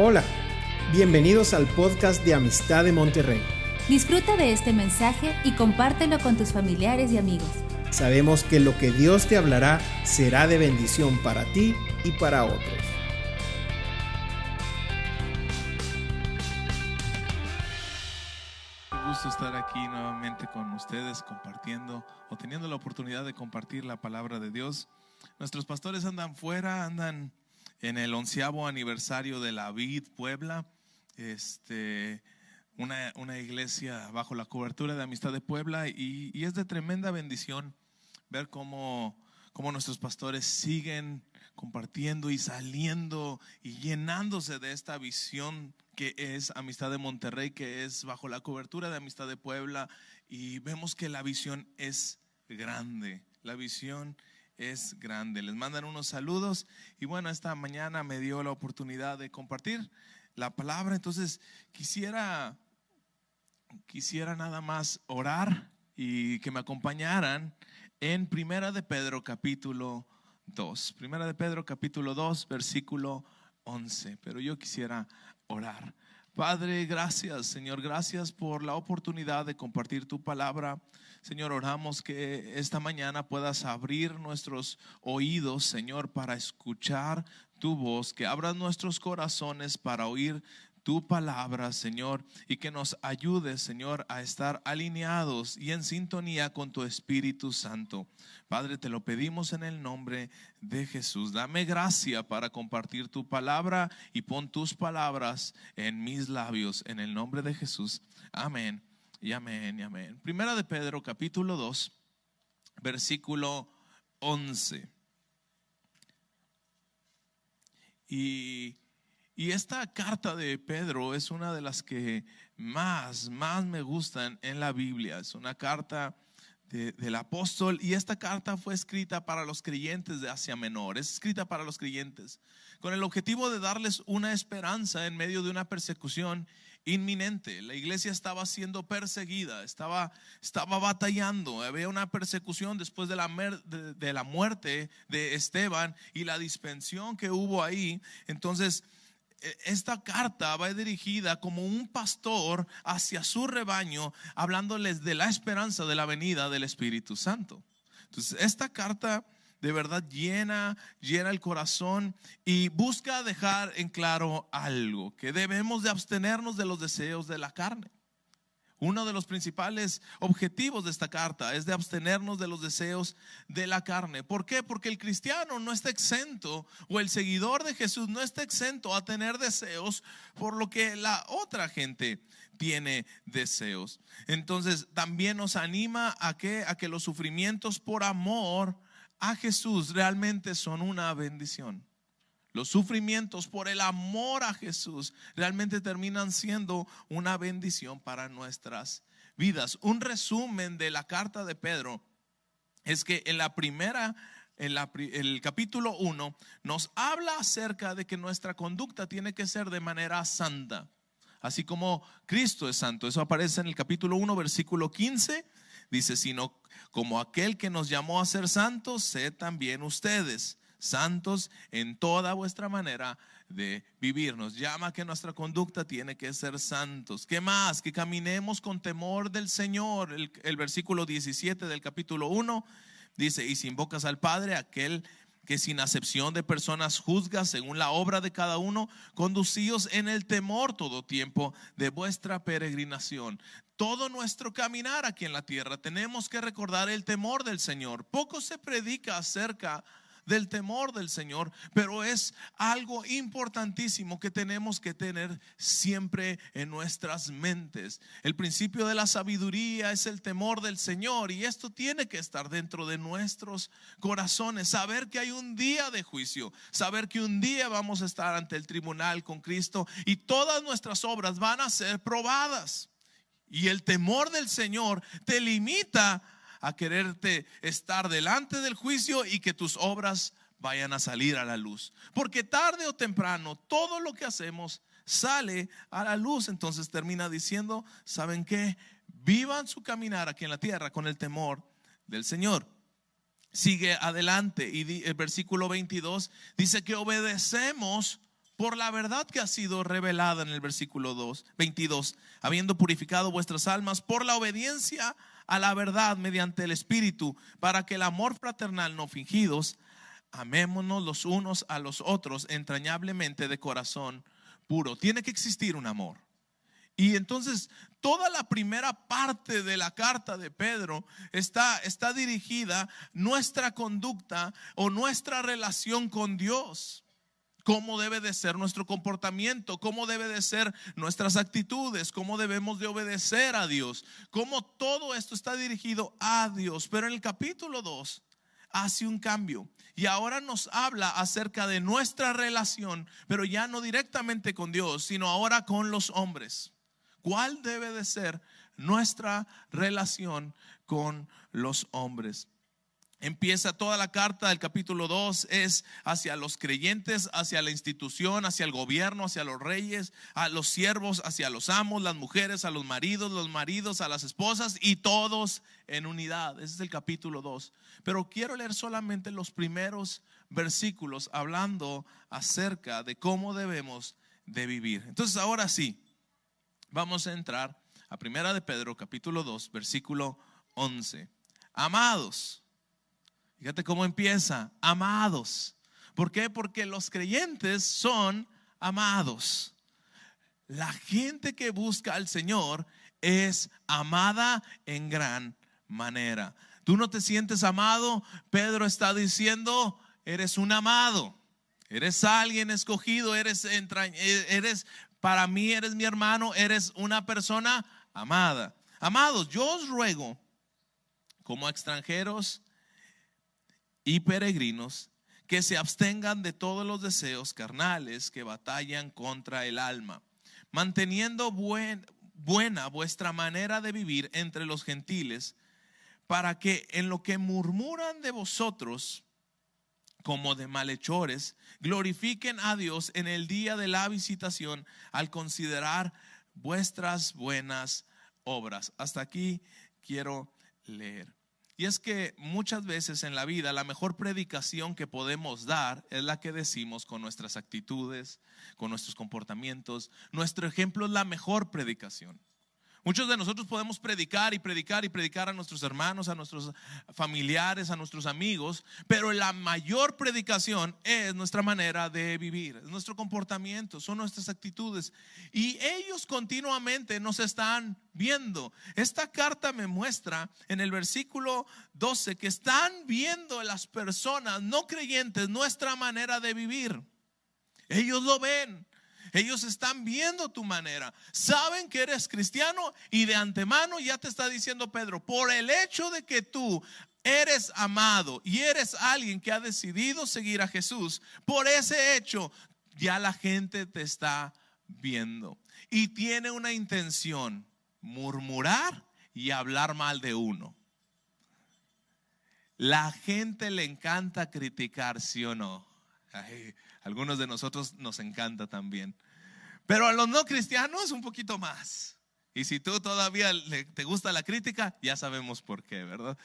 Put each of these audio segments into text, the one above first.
Hola, bienvenidos al podcast de Amistad de Monterrey. Disfruta de este mensaje y compártelo con tus familiares y amigos. Sabemos que lo que Dios te hablará será de bendición para ti y para otros. Qué gusto estar aquí nuevamente con ustedes compartiendo o teniendo la oportunidad de compartir la palabra de Dios. Nuestros pastores andan fuera, andan en el onceavo aniversario de la Vid Puebla, este, una, una, iglesia bajo la cobertura de Amistad de Puebla y, y es de tremenda bendición ver cómo, cómo nuestros pastores siguen compartiendo y saliendo y llenándose de esta visión que es Amistad de Monterrey, que es bajo la cobertura de Amistad de Puebla y vemos que la visión es grande, la visión es grande. Les mandan unos saludos y bueno, esta mañana me dio la oportunidad de compartir la palabra, entonces quisiera quisiera nada más orar y que me acompañaran en Primera de Pedro capítulo 2. Primera de Pedro capítulo 2, versículo 11, pero yo quisiera orar. Padre, gracias, Señor, gracias por la oportunidad de compartir tu palabra. Señor, oramos que esta mañana puedas abrir nuestros oídos, Señor, para escuchar tu voz, que abras nuestros corazones para oír tu palabra, Señor, y que nos ayudes, Señor, a estar alineados y en sintonía con tu Espíritu Santo. Padre, te lo pedimos en el nombre de Jesús. Dame gracia para compartir tu palabra y pon tus palabras en mis labios, en el nombre de Jesús. Amén y amén y amén. Primera de Pedro, capítulo 2, versículo 11. Y, y, esta carta de Pedro es una de las que más, más me gustan en la Biblia. Es una carta de, del apóstol y esta carta fue escrita para los creyentes de Asia Menor. Es escrita para los creyentes con el objetivo de darles una esperanza en medio de una persecución inminente. La iglesia estaba siendo perseguida, estaba, estaba batallando. Había una persecución después de la, de, la muerte de Esteban y la dispensión que hubo ahí. Entonces, esta carta va dirigida como un pastor hacia su rebaño, hablándoles de la esperanza de la venida del Espíritu Santo. Entonces, esta carta de verdad llena, llena el corazón y busca dejar en claro algo, que debemos de abstenernos de los deseos de la carne. Uno de los principales objetivos de esta carta es de abstenernos de los deseos de la carne. ¿Por qué? Porque el cristiano no está exento o el seguidor de Jesús no está exento a tener deseos por lo que la otra gente tiene deseos. Entonces también nos anima a que, a que los sufrimientos por amor a Jesús realmente son una bendición. Los sufrimientos por el amor a Jesús realmente terminan siendo una bendición para nuestras vidas. Un resumen de la carta de Pedro es que en la primera, en el capítulo 1, nos habla acerca de que nuestra conducta tiene que ser de manera santa, así como Cristo es santo. Eso aparece en el capítulo 1, versículo 15 Dice, sino como aquel que nos llamó a ser santos, sed también ustedes santos en toda vuestra manera de vivir. Nos llama que nuestra conducta tiene que ser santos. ¿Qué más? Que caminemos con temor del Señor. El, el versículo 17 del capítulo 1 dice, y si invocas al Padre, aquel que sin acepción de personas juzga según la obra de cada uno, conducíos en el temor todo tiempo de vuestra peregrinación. Todo nuestro caminar aquí en la tierra tenemos que recordar el temor del Señor. Poco se predica acerca del temor del Señor, pero es algo importantísimo que tenemos que tener siempre en nuestras mentes. El principio de la sabiduría es el temor del Señor y esto tiene que estar dentro de nuestros corazones. Saber que hay un día de juicio, saber que un día vamos a estar ante el tribunal con Cristo y todas nuestras obras van a ser probadas. Y el temor del Señor te limita a quererte estar delante del juicio y que tus obras vayan a salir a la luz. Porque tarde o temprano todo lo que hacemos sale a la luz. Entonces termina diciendo, ¿saben qué? Vivan su caminar aquí en la tierra con el temor del Señor. Sigue adelante y el versículo 22 dice que obedecemos por la verdad que ha sido revelada en el versículo 2, 22, habiendo purificado vuestras almas por la obediencia a la verdad mediante el Espíritu, para que el amor fraternal no fingidos, amémonos los unos a los otros entrañablemente de corazón puro. Tiene que existir un amor. Y entonces toda la primera parte de la carta de Pedro está, está dirigida nuestra conducta o nuestra relación con Dios cómo debe de ser nuestro comportamiento, cómo debe de ser nuestras actitudes, cómo debemos de obedecer a Dios, cómo todo esto está dirigido a Dios. Pero en el capítulo 2 hace un cambio y ahora nos habla acerca de nuestra relación, pero ya no directamente con Dios, sino ahora con los hombres. ¿Cuál debe de ser nuestra relación con los hombres? Empieza toda la carta del capítulo 2 es hacia los creyentes, hacia la institución, hacia el gobierno, hacia los reyes, a los siervos, hacia los amos, las mujeres, a los maridos, los maridos, a las esposas y todos en unidad. Ese es el capítulo 2. Pero quiero leer solamente los primeros versículos hablando acerca de cómo debemos de vivir. Entonces ahora sí, vamos a entrar a Primera de Pedro capítulo 2, versículo 11. Amados, Fíjate cómo empieza, amados. ¿Por qué? Porque los creyentes son amados. La gente que busca al Señor es amada en gran manera. Tú no te sientes amado, Pedro está diciendo, eres un amado, eres alguien escogido, eres, eres para mí, eres mi hermano, eres una persona amada. Amados, yo os ruego, como extranjeros y peregrinos que se abstengan de todos los deseos carnales que batallan contra el alma, manteniendo buena vuestra manera de vivir entre los gentiles, para que en lo que murmuran de vosotros, como de malhechores, glorifiquen a Dios en el día de la visitación al considerar vuestras buenas obras. Hasta aquí quiero leer. Y es que muchas veces en la vida la mejor predicación que podemos dar es la que decimos con nuestras actitudes, con nuestros comportamientos. Nuestro ejemplo es la mejor predicación. Muchos de nosotros podemos predicar y predicar y predicar a nuestros hermanos, a nuestros familiares, a nuestros amigos, pero la mayor predicación es nuestra manera de vivir, es nuestro comportamiento, son nuestras actitudes. Y ellos continuamente nos están viendo. Esta carta me muestra en el versículo 12 que están viendo las personas no creyentes nuestra manera de vivir. Ellos lo ven. Ellos están viendo tu manera. Saben que eres cristiano y de antemano ya te está diciendo Pedro, por el hecho de que tú eres amado y eres alguien que ha decidido seguir a Jesús, por ese hecho ya la gente te está viendo y tiene una intención, murmurar y hablar mal de uno. La gente le encanta criticar, sí o no. Algunos de nosotros nos encanta también. Pero a los no cristianos un poquito más. Y si tú todavía te gusta la crítica, ya sabemos por qué, ¿verdad?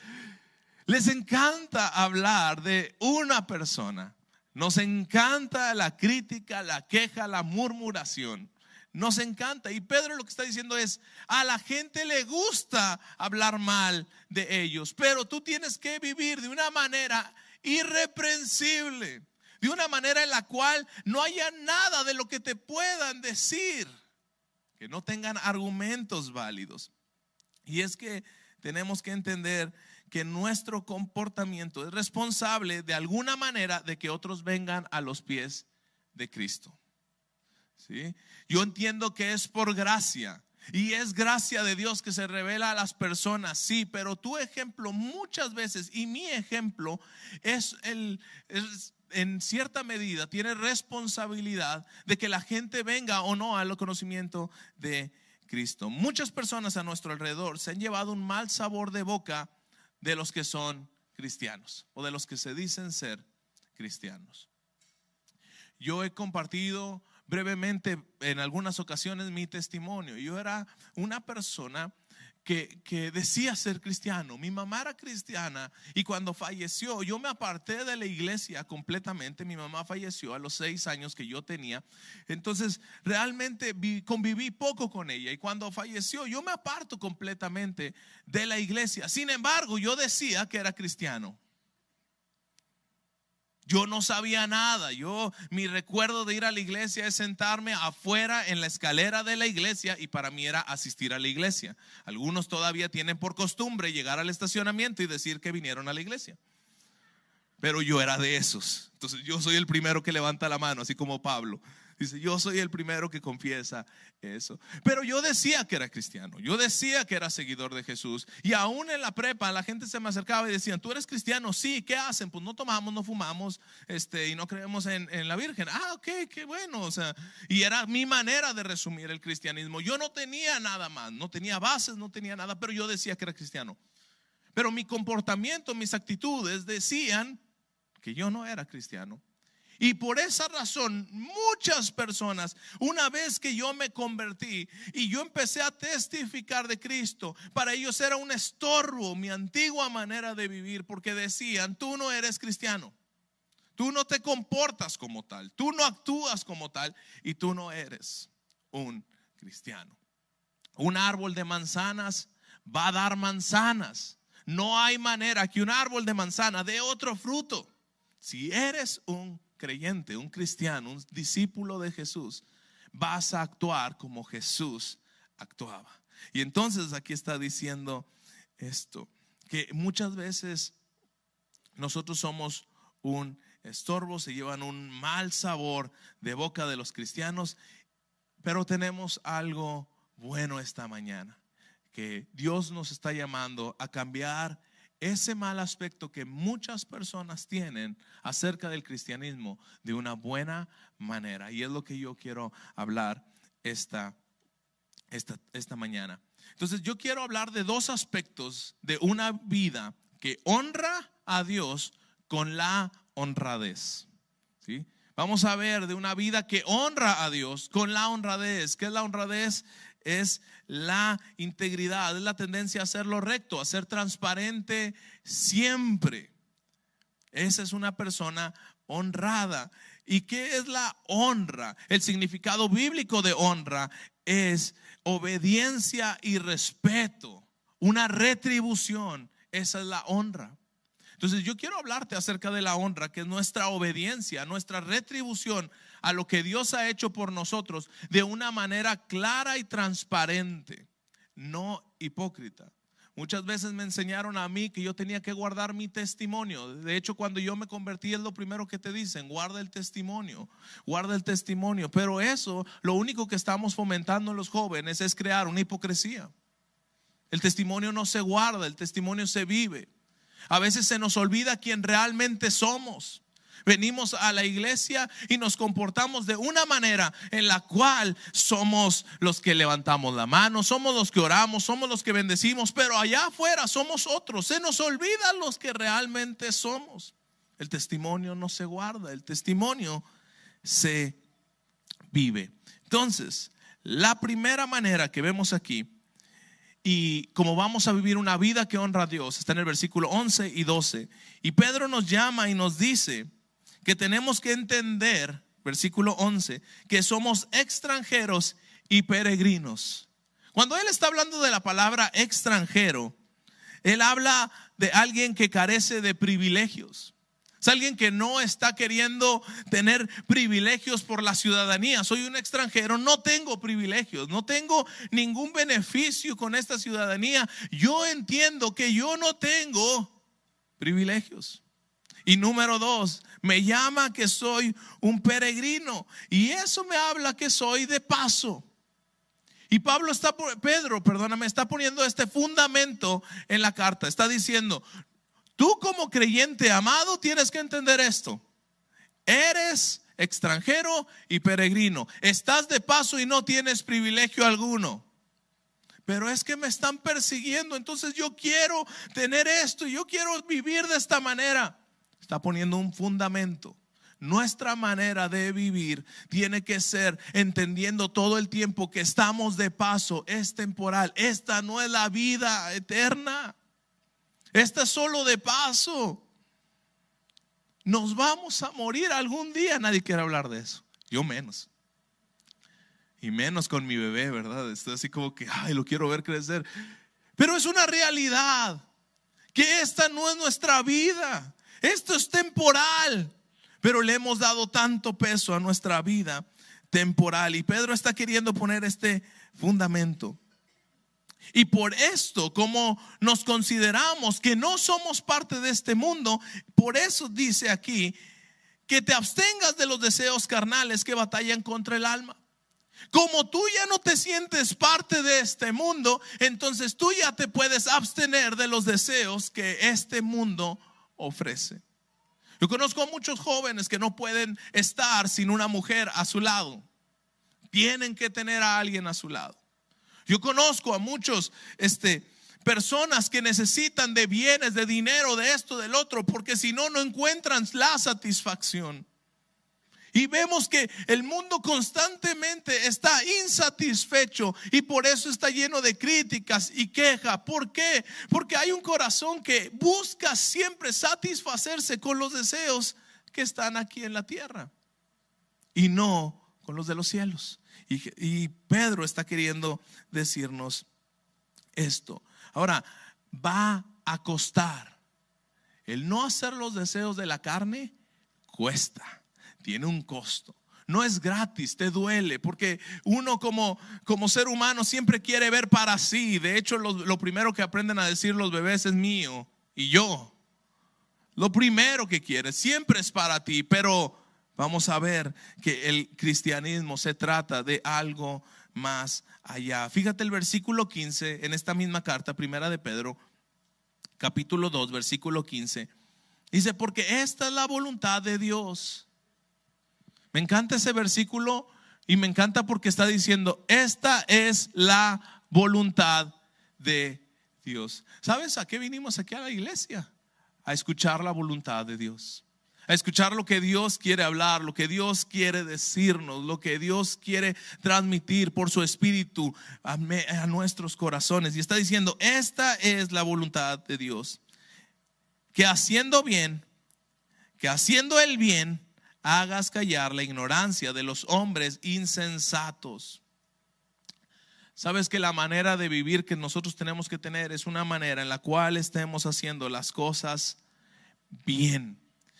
Les encanta hablar de una persona. Nos encanta la crítica, la queja, la murmuración. Nos encanta. Y Pedro lo que está diciendo es, a la gente le gusta hablar mal de ellos, pero tú tienes que vivir de una manera irreprensible de una manera en la cual no haya nada de lo que te puedan decir, que no tengan argumentos válidos. Y es que tenemos que entender que nuestro comportamiento es responsable de alguna manera de que otros vengan a los pies de Cristo. ¿Sí? Yo entiendo que es por gracia. Y es gracia de Dios que se revela a las personas, sí, pero tu ejemplo muchas veces y mi ejemplo es el, en cierta medida tiene responsabilidad de que la gente venga o no al conocimiento de Cristo. Muchas personas a nuestro alrededor se han llevado un mal sabor de boca de los que son cristianos o de los que se dicen ser cristianos. Yo he compartido brevemente en algunas ocasiones mi testimonio. Yo era una persona que, decía ser cristiano. Mi mamá era cristiana y cuando falleció yo me aparté de la iglesia completamente. Mi mamá falleció a los seis años que yo tenía. Entonces realmente conviví poco con ella y cuando falleció yo me aparto completamente de la iglesia. Sin embargo, yo decía que era cristiano. Yo no sabía nada. Yo, mi recuerdo de ir a la iglesia es sentarme afuera en la escalera de la iglesia y para mí era asistir a la iglesia. Algunos todavía tienen por costumbre llegar al estacionamiento y decir que vinieron a la iglesia. Pero yo era de esos. Entonces yo soy el primero que levanta la mano, así como Pablo. Dice, yo soy el primero que confiesa eso. Pero yo decía que era cristiano, yo decía que era seguidor de Jesús. Y aún en la prepa la gente se me acercaba y decían, ¿tú eres cristiano? Sí, ¿qué hacen? Pues no tomamos, no fumamos este, y no creemos en, en la Virgen. Ah, ok, qué bueno. O sea, y era mi manera de resumir el cristianismo. Yo no tenía nada más, no tenía bases, no tenía nada, pero yo decía que era cristiano. Pero mi comportamiento, mis actitudes decían que yo no era cristiano. Y por esa razón, muchas personas, una vez que yo me convertí y yo empecé a testificar de Cristo, para ellos era un estorbo mi antigua manera de vivir, porque decían, tú no eres cristiano, tú no te comportas como tal, tú no actúas como tal y tú no eres un cristiano. Un árbol de manzanas va a dar manzanas. No hay manera que un árbol de manzana dé otro fruto. Si eres un creyente, un cristiano, un discípulo de Jesús, vas a actuar como Jesús actuaba. Y entonces aquí está diciendo esto, que muchas veces nosotros somos un estorbo, se llevan un mal sabor de boca de los cristianos, pero tenemos algo bueno esta mañana, que Dios nos está llamando a cambiar ese mal aspecto que muchas personas tienen acerca del cristianismo de una buena manera. Y es lo que yo quiero hablar esta, esta, esta mañana. Entonces yo quiero hablar de dos aspectos de una vida que honra a Dios con la honradez. ¿sí? Vamos a ver de una vida que honra a Dios con la honradez. ¿Qué es la honradez? Es la integridad, es la tendencia a hacer lo recto, a ser transparente siempre. Esa es una persona honrada. ¿Y qué es la honra? El significado bíblico de honra es obediencia y respeto, una retribución. Esa es la honra. Entonces yo quiero hablarte acerca de la honra, que es nuestra obediencia, nuestra retribución a lo que Dios ha hecho por nosotros de una manera clara y transparente, no hipócrita. Muchas veces me enseñaron a mí que yo tenía que guardar mi testimonio. De hecho, cuando yo me convertí es lo primero que te dicen, guarda el testimonio, guarda el testimonio. Pero eso, lo único que estamos fomentando en los jóvenes es crear una hipocresía. El testimonio no se guarda, el testimonio se vive. A veces se nos olvida quién realmente somos. Venimos a la iglesia y nos comportamos de una manera en la cual somos los que levantamos la mano, somos los que oramos, somos los que bendecimos, pero allá afuera somos otros. Se nos olvida los que realmente somos. El testimonio no se guarda, el testimonio se vive. Entonces, la primera manera que vemos aquí y como vamos a vivir una vida que honra a Dios, está en el versículo 11 y 12. Y Pedro nos llama y nos dice que tenemos que entender, versículo 11, que somos extranjeros y peregrinos. Cuando él está hablando de la palabra extranjero, él habla de alguien que carece de privilegios. Es alguien que no está queriendo tener privilegios por la ciudadanía. Soy un extranjero, no tengo privilegios, no tengo ningún beneficio con esta ciudadanía. Yo entiendo que yo no tengo privilegios. Y número dos, me llama que soy un peregrino. Y eso me habla que soy de paso. Y Pablo está, Pedro, perdóname, está poniendo este fundamento en la carta. Está diciendo, Tú como creyente amado tienes que entender esto. Eres extranjero y peregrino. Estás de paso y no tienes privilegio alguno. Pero es que me están persiguiendo, entonces yo quiero tener esto, yo quiero vivir de esta manera. Está poniendo un fundamento. nuestra manera de vivir tiene que ser entendiendo todo el tiempo que estamos de paso, es temporal. Esta no es la vida eterna. Esta es solo de paso. Nos vamos a morir algún día. Nadie quiere hablar de eso. Yo menos. Y menos con mi bebé, ¿verdad? Estoy así como que, ay, lo quiero ver crecer. Pero es una realidad que esta no es nuestra vida. Esto es temporal. Pero le hemos dado tanto peso a nuestra vida temporal. Y Pedro está queriendo poner este fundamento. Y por esto, como nos consideramos que no somos parte de este mundo, por eso dice aquí que te abstengas de los deseos carnales que batallan contra el alma. Como tú ya no te sientes parte de este mundo, entonces tú ya te puedes abstener de los deseos que este mundo ofrece. Yo conozco a muchos jóvenes que no pueden estar sin una mujer a su lado. Tienen que tener a alguien a su lado. Yo conozco a muchos este, personas que necesitan de bienes, de dinero, de esto, del otro, porque si no, no encuentran la satisfacción. Y vemos que el mundo constantemente está insatisfecho y por eso está lleno de críticas y queja. ¿Por qué? Porque hay un corazón que busca siempre satisfacerse con los deseos que están aquí en la tierra y no con los de los cielos. Y, Pedro está queriendo decirnos esto. Ahora, va a costar. El no hacer los deseos de la carne cuesta tiene un costo. No es gratis, te duele, porque uno como, como ser humano siempre quiere ver para sí. De hecho, lo, lo primero que aprenden a decir los bebés es mío y yo. Lo primero que quieres siempre es para ti, pero vamos a ver que el cristianismo se trata de algo más allá. Fíjate el versículo 15 en esta misma carta, primera de Pedro, capítulo 2, versículo 15. Dice, porque esta es la voluntad de Dios me encanta ese versículo y me encanta porque está diciendo, esta es la voluntad de Dios. ¿Sabes a qué vinimos aquí a la iglesia? A escuchar la voluntad de Dios. A escuchar lo que Dios quiere hablar, lo que Dios quiere decirnos, lo que Dios quiere transmitir por su espíritu a, nuestros corazones. Y está diciendo, esta es la voluntad de Dios. Que haciendo bien, que haciendo el bien, hagas callar la ignorancia de los hombres insensatos. Sabes que la manera de vivir que nosotros tenemos que tener es una manera en la cual estemos haciendo las cosas bien,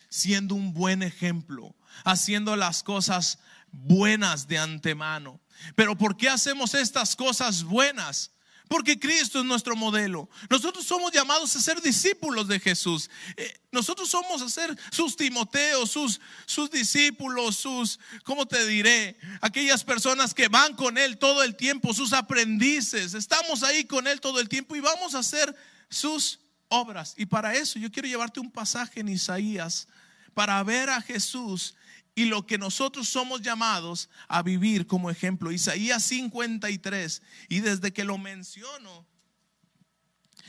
siendo un buen ejemplo, haciendo las cosas buenas de antemano. Pero ¿por qué hacemos estas cosas buenas? Porque Cristo es nuestro modelo. Nosotros somos llamados a ser discípulos de Jesús. Eh, nosotros somos a ser sus Timoteos, sus, sus discípulos, sus, ¿cómo te diré? Aquellas personas que van con Él todo el tiempo, sus aprendices. Estamos ahí con Él todo el tiempo y vamos a hacer sus obras. Y para eso yo quiero llevarte un pasaje en Isaías para ver a Jesús y lo que nosotros somos llamados a vivir como ejemplo. Isaías 53, y desde que lo menciono,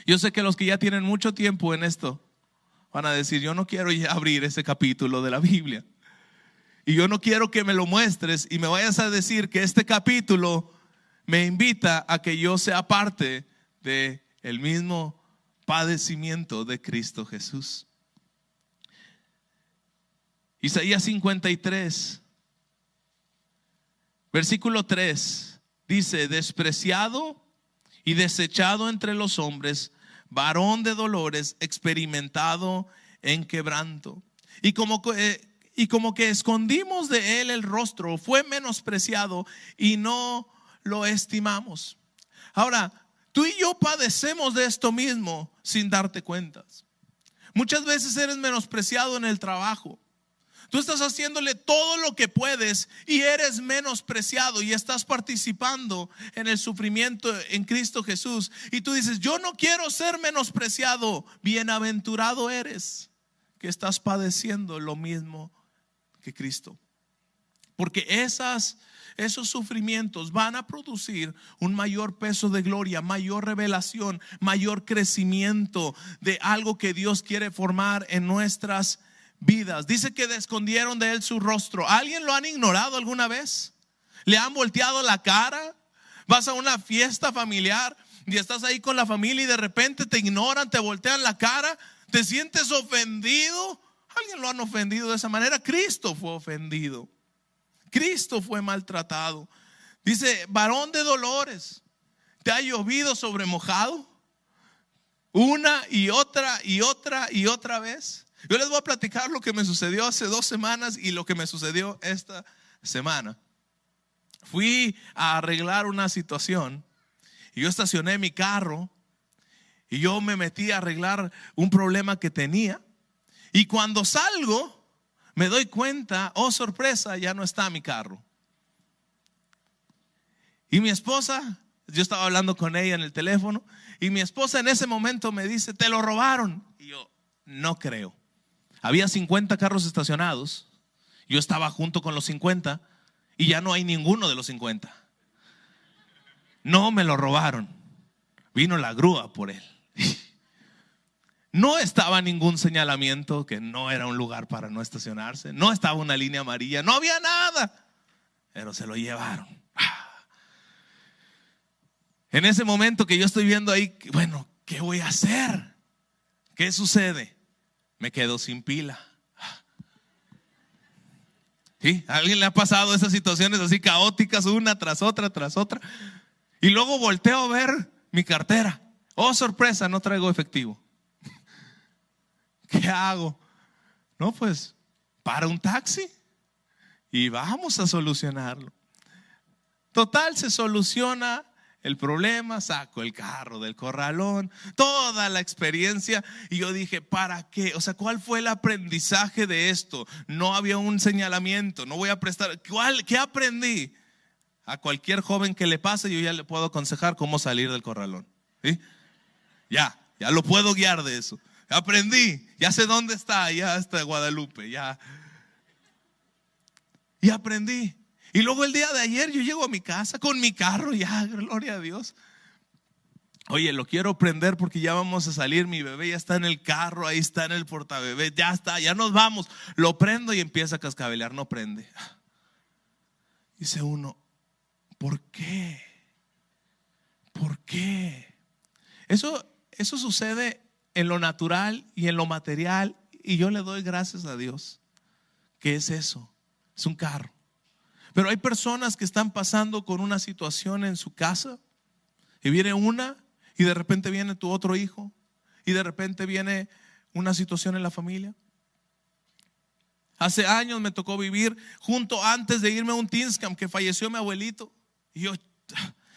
yo sé que los que ya tienen mucho tiempo en esto van a decir, yo no quiero ya abrir ese capítulo de la Biblia. Y yo no quiero que me lo muestres y me vayas a decir que este capítulo me invita a que yo sea parte de el mismo padecimiento de Cristo Jesús. Isaías 53, versículo 3, dice, despreciado y desechado entre los hombres, varón de dolores, experimentado en quebranto. Y como, eh, y como que escondimos de él el rostro, fue menospreciado y no lo estimamos. Ahora, tú y yo padecemos de esto mismo sin darte cuentas. Muchas veces eres menospreciado en el trabajo. Tú estás haciéndole todo lo que puedes y eres menospreciado y estás participando en el sufrimiento en Cristo Jesús. Y tú dices, yo no quiero ser menospreciado. Bienaventurado eres que estás padeciendo lo mismo que Cristo. Porque esos sufrimientos van a producir un mayor peso de gloria, mayor revelación, mayor crecimiento de algo que Dios quiere formar en nuestras vidas. Dice que escondieron de él su rostro. ¿Alguien lo han ignorado alguna vez? ¿Le han volteado la cara? Vas a una fiesta familiar y estás ahí con la familia y de repente te ignoran, te voltean la cara, te sientes ofendido. ¿Alguien lo han ofendido de esa manera? Cristo fue ofendido. Cristo fue maltratado. Dice, varón de dolores, ¿te ha llovido sobre mojado? Una y otra y otra y otra vez. Yo les voy a platicar lo que me sucedió hace dos semanas y lo que me sucedió esta semana. Fui a arreglar una situación y yo estacioné mi carro y yo me metí a arreglar un problema que tenía. Y cuando salgo, me doy cuenta, oh sorpresa, ya no está mi carro. Y mi esposa, yo estaba hablando con ella en el teléfono, y mi esposa en ese momento me dice, te lo robaron. Y yo, no creo. Había 50 carros estacionados, yo estaba junto con los 50 y ya no hay ninguno de los 50. No me lo robaron. Vino la grúa por él. No estaba ningún señalamiento que no era un lugar para no estacionarse. No estaba una línea amarilla. No había nada. Pero se lo llevaron. En ese momento que yo estoy viendo ahí, bueno, ¿qué voy a hacer? ¿Qué sucede? Me quedo sin pila. ¿Sí? ¿A alguien le ha pasado esas situaciones así caóticas, una tras otra, tras otra? Y luego volteo a ver mi cartera. Oh, sorpresa, no traigo efectivo. ¿Qué hago? No, pues para un taxi y vamos a solucionarlo. Total, se soluciona el problema, saco el carro del corralón, toda la experiencia. Y yo dije, ¿para qué? O sea, ¿cuál fue el aprendizaje de esto? No había un señalamiento, no voy a prestar. ¿Cuál, ¿Qué aprendí? A cualquier joven que le pase, yo ya le puedo aconsejar cómo salir del corralón. ¿sí? Ya, ya lo puedo guiar de eso. Aprendí, ya sé dónde está, ya está Guadalupe, ya. Y aprendí. Y luego el día de ayer yo llego a mi casa con mi carro, ya, gloria a Dios. Oye, lo quiero prender porque ya vamos a salir, mi bebé ya está en el carro, ahí está en el portabebé, ya está, ya nos vamos. Lo prendo y empieza a cascabelear, no prende. Dice uno, ¿por qué? ¿Por qué? Eso, eso sucede en lo natural y en lo material y yo le doy gracias a Dios. ¿Qué es eso? Es un carro. Pero hay personas que están pasando con una situación en su casa y viene una y de repente viene tu otro hijo y de repente viene una situación en la familia. Hace años me tocó vivir junto antes de irme a un Tinscam que falleció mi abuelito. Y yo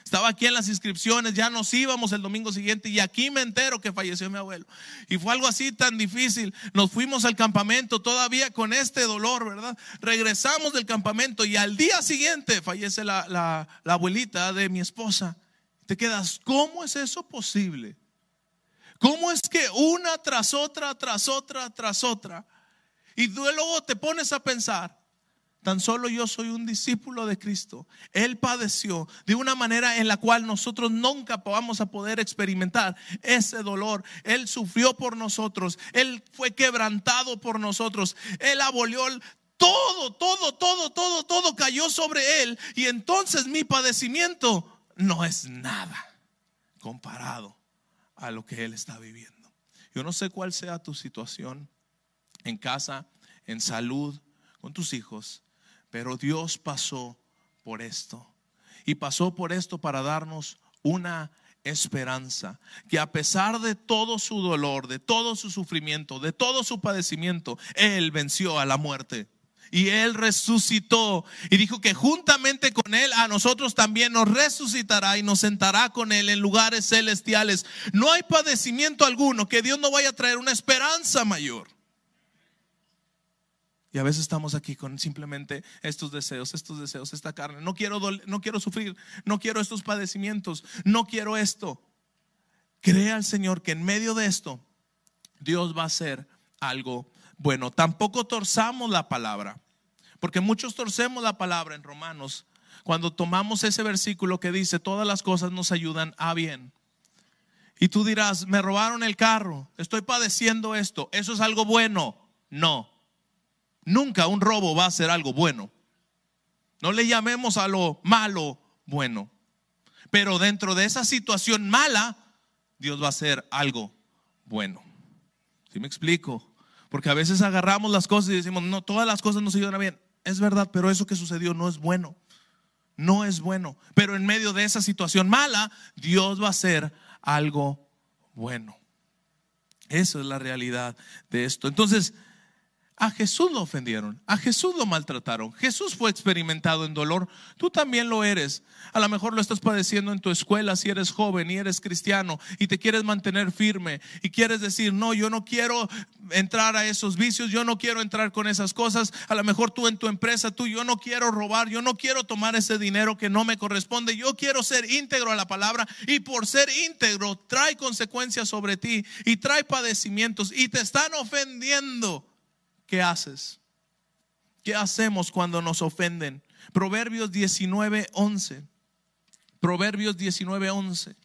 estaba aquí en las inscripciones, ya nos íbamos el domingo siguiente y aquí me entero que falleció mi abuelo. Y fue algo así tan difícil. Nos fuimos al campamento todavía con este dolor, ¿verdad? Regresamos del campamento y al día siguiente fallece la, la abuelita de mi esposa. Te quedas, ¿cómo es eso posible? ¿Cómo es que una tras otra, tras otra, tras otra? Y luego te pones a pensar, Tan solo yo soy un discípulo de Cristo. Él padeció de una manera en la cual nosotros nunca vamos a poder experimentar ese dolor. Él sufrió por nosotros. Él fue quebrantado por nosotros. Él abolió todo, todo, todo, todo, todo cayó sobre él. Y entonces mi padecimiento no es nada comparado a lo que él está viviendo. Yo no sé cuál sea tu situación en casa, en salud, con tus hijos. Pero Dios pasó por esto. Y pasó por esto para darnos una esperanza, que a pesar de todo su dolor, de todo su sufrimiento, de todo su padecimiento, Él venció a la muerte. Y Él resucitó y dijo que juntamente con Él a nosotros también nos resucitará y nos sentará con Él en lugares celestiales. No hay padecimiento alguno que Dios no vaya a traer una esperanza mayor. Y a veces estamos aquí con simplemente estos deseos, estos deseos, esta carne. No quiero, no quiero sufrir, no quiero estos padecimientos, no quiero esto. Crea al Señor que en medio de esto Dios va a hacer algo bueno. Tampoco torzamos la palabra, porque muchos torcemos la palabra en Romanos cuando tomamos ese versículo que dice, todas las cosas nos ayudan a bien. Y tú dirás, me robaron el carro, estoy padeciendo esto, eso es algo bueno. No, Nunca un robo va a ser algo bueno. No le llamemos a lo malo bueno. Pero dentro de esa situación mala, Dios va a hacer algo bueno. ¿Sí me explico? Porque a veces agarramos las cosas y decimos, no, todas las cosas no se llevan bien. Es verdad, pero eso que sucedió no es bueno. No es bueno. Pero en medio de esa situación mala, Dios va a hacer algo bueno. Eso es la realidad de esto. Entonces, a Jesús lo ofendieron, a Jesús lo maltrataron. Jesús fue experimentado en dolor, tú también lo eres. A lo mejor lo estás padeciendo en tu escuela si eres joven y eres cristiano y te quieres mantener firme y quieres decir, no, yo no quiero entrar a esos vicios, yo no quiero entrar con esas cosas. A lo mejor tú en tu empresa, tú, yo no quiero robar, yo no quiero tomar ese dinero que no me corresponde, yo quiero ser íntegro a la palabra y por ser íntegro trae consecuencias sobre ti y trae padecimientos y te están ofendiendo. ¿Qué haces? ¿Qué hacemos cuando nos ofenden? Proverbios 19, 11. Proverbios 19, 11.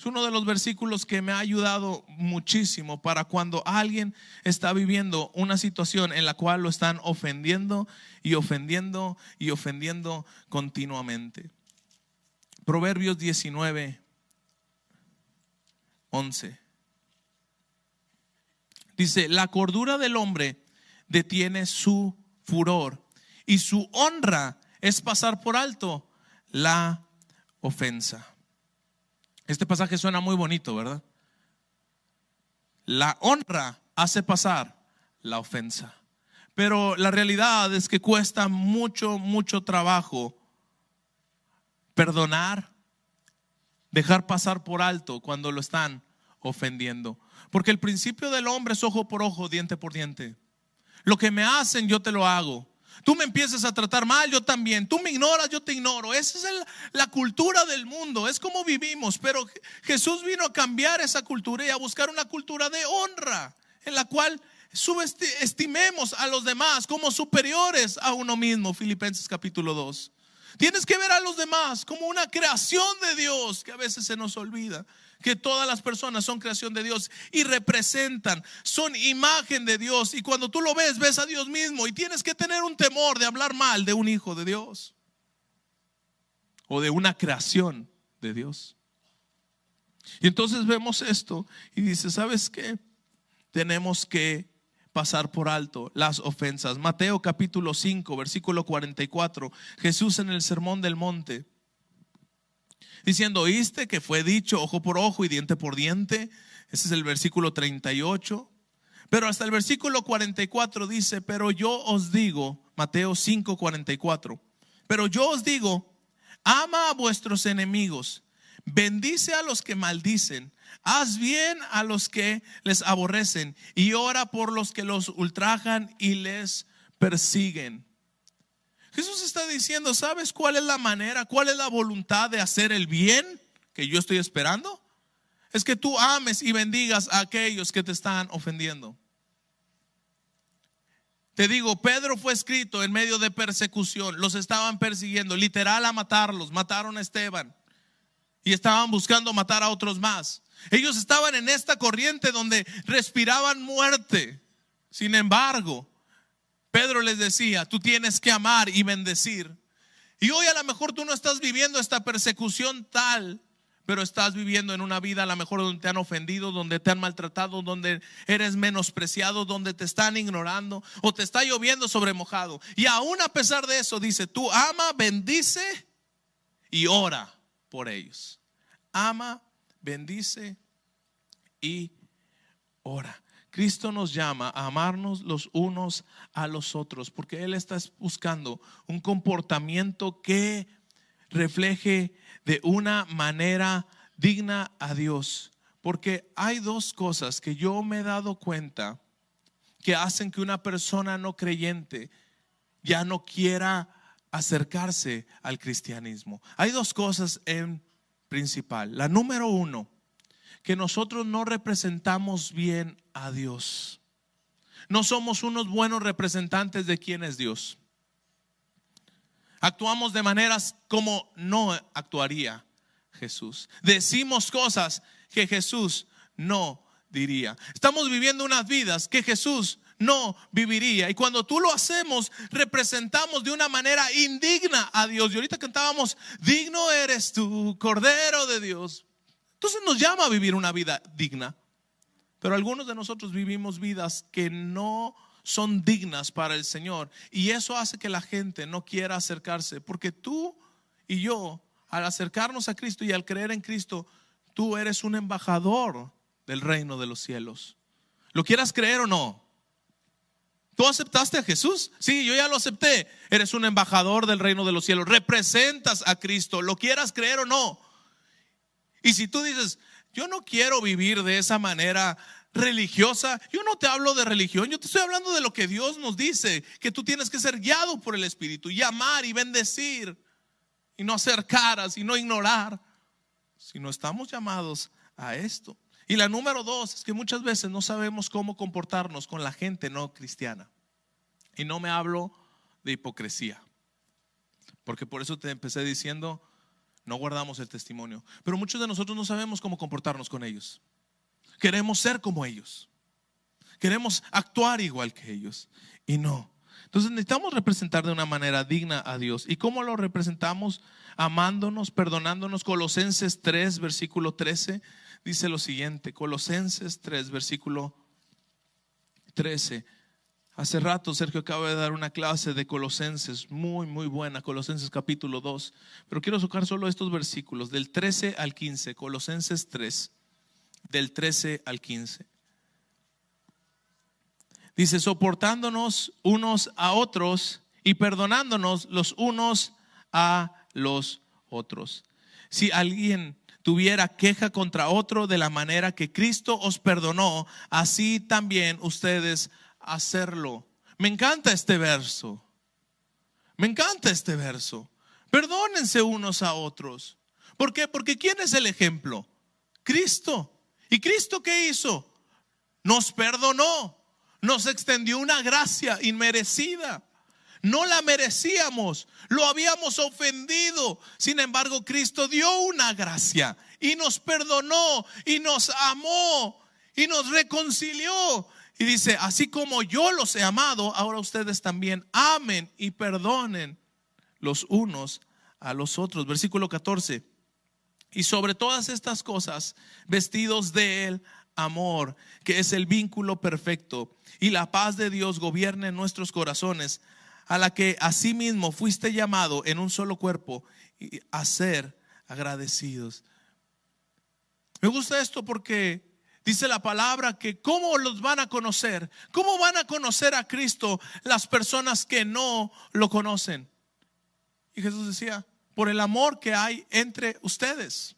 Es uno de los versículos que me ha ayudado muchísimo para cuando alguien está viviendo una situación en la cual lo están ofendiendo y ofendiendo y ofendiendo continuamente. Proverbios 19, 11. Dice, la cordura del hombre detiene su furor y su honra es pasar por alto la ofensa. Este pasaje suena muy bonito, ¿verdad? La honra hace pasar la ofensa. Pero la realidad es que cuesta mucho, mucho trabajo perdonar, dejar pasar por alto cuando lo están ofendiendo. Porque el principio del hombre es ojo por ojo, diente por diente. Lo que me hacen, yo te lo hago. Tú me empiezas a tratar mal, yo también. Tú me ignoras, yo te ignoro. Esa es la cultura del mundo, es como vivimos. Pero Jesús vino a cambiar esa cultura y a buscar una cultura de honra, en la cual subestimemos a los demás como superiores a uno mismo. Filipenses capítulo 2. Tienes que ver a los demás como una creación de Dios que a veces se nos olvida que todas las personas son creación de Dios y representan, son imagen de Dios. Y cuando tú lo ves, ves a Dios mismo y tienes que tener un temor de hablar mal de un hijo de Dios o de una creación de Dios. Y entonces vemos esto y dice, ¿sabes qué? Tenemos que pasar por alto las ofensas. Mateo capítulo 5, versículo 44, Jesús en el Sermón del Monte diciendo, oíste que fue dicho ojo por ojo y diente por diente. Ese es el versículo 38. Pero hasta el versículo 44 dice, pero yo os digo, Mateo 5, 44, pero yo os digo, ama a vuestros enemigos, bendice a los que maldicen, haz bien a los que les aborrecen y ora por los que los ultrajan y les persiguen. Jesús está diciendo, ¿sabes cuál es la manera, cuál es la voluntad de hacer el bien que yo estoy esperando? Es que tú ames y bendigas a aquellos que te están ofendiendo. Te digo, Pedro fue escrito en medio de persecución, los estaban persiguiendo, literal a matarlos, mataron a Esteban y estaban buscando matar a otros más. Ellos estaban en esta corriente donde respiraban muerte. Sin embargo, Pedro les decía, tú tienes que amar y bendecir. Y hoy a lo mejor tú no estás viviendo esta persecución tal, pero estás viviendo en una vida a lo mejor donde te han ofendido, donde te han maltratado, donde eres menospreciado, donde te están ignorando o te está lloviendo sobre mojado. Y aún a pesar de eso dice, tú ama, bendice y ora por ellos. Ama, bendice y ora. Cristo nos llama a amarnos los unos a los otros, porque Él está buscando un comportamiento que refleje de una manera digna a Dios. Porque hay dos cosas que yo me he dado cuenta que hacen que una persona no creyente ya no quiera acercarse al cristianismo. Hay dos cosas en principal. La número uno, que nosotros no representamos bien a Dios. No somos unos buenos representantes de quién es Dios. Actuamos de maneras como no actuaría Jesús. Decimos cosas que Jesús no diría. Estamos viviendo unas vidas que Jesús no viviría. Y cuando tú lo hacemos, representamos de una manera indigna a Dios. Y ahorita cantábamos, digno eres tú, Cordero de Dios. Entonces nos llama a vivir una vida digna. Pero algunos de nosotros vivimos vidas que no son dignas para el Señor. Y eso hace que la gente no quiera acercarse. Porque tú y yo, al acercarnos a Cristo y al creer en Cristo, tú eres un embajador del reino de los cielos. ¿Lo quieras creer o no? ¿Tú aceptaste a Jesús? Sí, yo ya lo acepté. Eres un embajador del reino de los cielos. Representas a Cristo. ¿Lo quieras creer o no? Y si tú dices, yo no quiero vivir de esa manera religiosa, yo no te hablo de religión, yo te estoy hablando de lo que Dios nos dice, que tú tienes que ser guiado por el Espíritu y amar y bendecir y no hacer caras y no ignorar, sino estamos llamados a esto. Y la número dos es que muchas veces no sabemos cómo comportarnos con la gente no cristiana. Y no me hablo de hipocresía, porque por eso te empecé diciendo, no guardamos el testimonio. Pero muchos de nosotros no sabemos cómo comportarnos con ellos. Queremos ser como ellos. Queremos actuar igual que ellos. Y no. Entonces necesitamos representar de una manera digna a Dios. ¿Y cómo lo representamos? Amándonos, perdonándonos. Colosenses 3, versículo 13, dice lo siguiente. Colosenses 3, versículo 13. Hace rato Sergio acaba de dar una clase de Colosenses, muy, muy buena, Colosenses capítulo 2, pero quiero tocar solo estos versículos, del 13 al 15, Colosenses 3, del 13 al 15. Dice, soportándonos unos a otros y perdonándonos los unos a los otros. Si alguien tuviera queja contra otro de la manera que Cristo os perdonó, así también ustedes hacerlo. Me encanta este verso. Me encanta este verso. Perdónense unos a otros. ¿Por qué? Porque ¿quién es el ejemplo? Cristo. ¿Y Cristo qué hizo? Nos perdonó. Nos extendió una gracia inmerecida. No la merecíamos, lo habíamos ofendido. Sin embargo, Cristo dio una gracia y nos perdonó y nos amó y nos reconcilió y dice, así como yo los he amado, ahora ustedes también amen y perdonen los unos a los otros. Versículo 14. Y sobre todas estas cosas, vestidos de él amor, que es el vínculo perfecto, y la paz de Dios gobierne en nuestros corazones, a la que asimismo fuiste llamado en un solo cuerpo a ser agradecidos. Me gusta esto porque Dice la palabra que cómo los van a conocer, cómo van a conocer a Cristo las personas que no lo conocen. Y Jesús decía, por el amor que hay entre ustedes,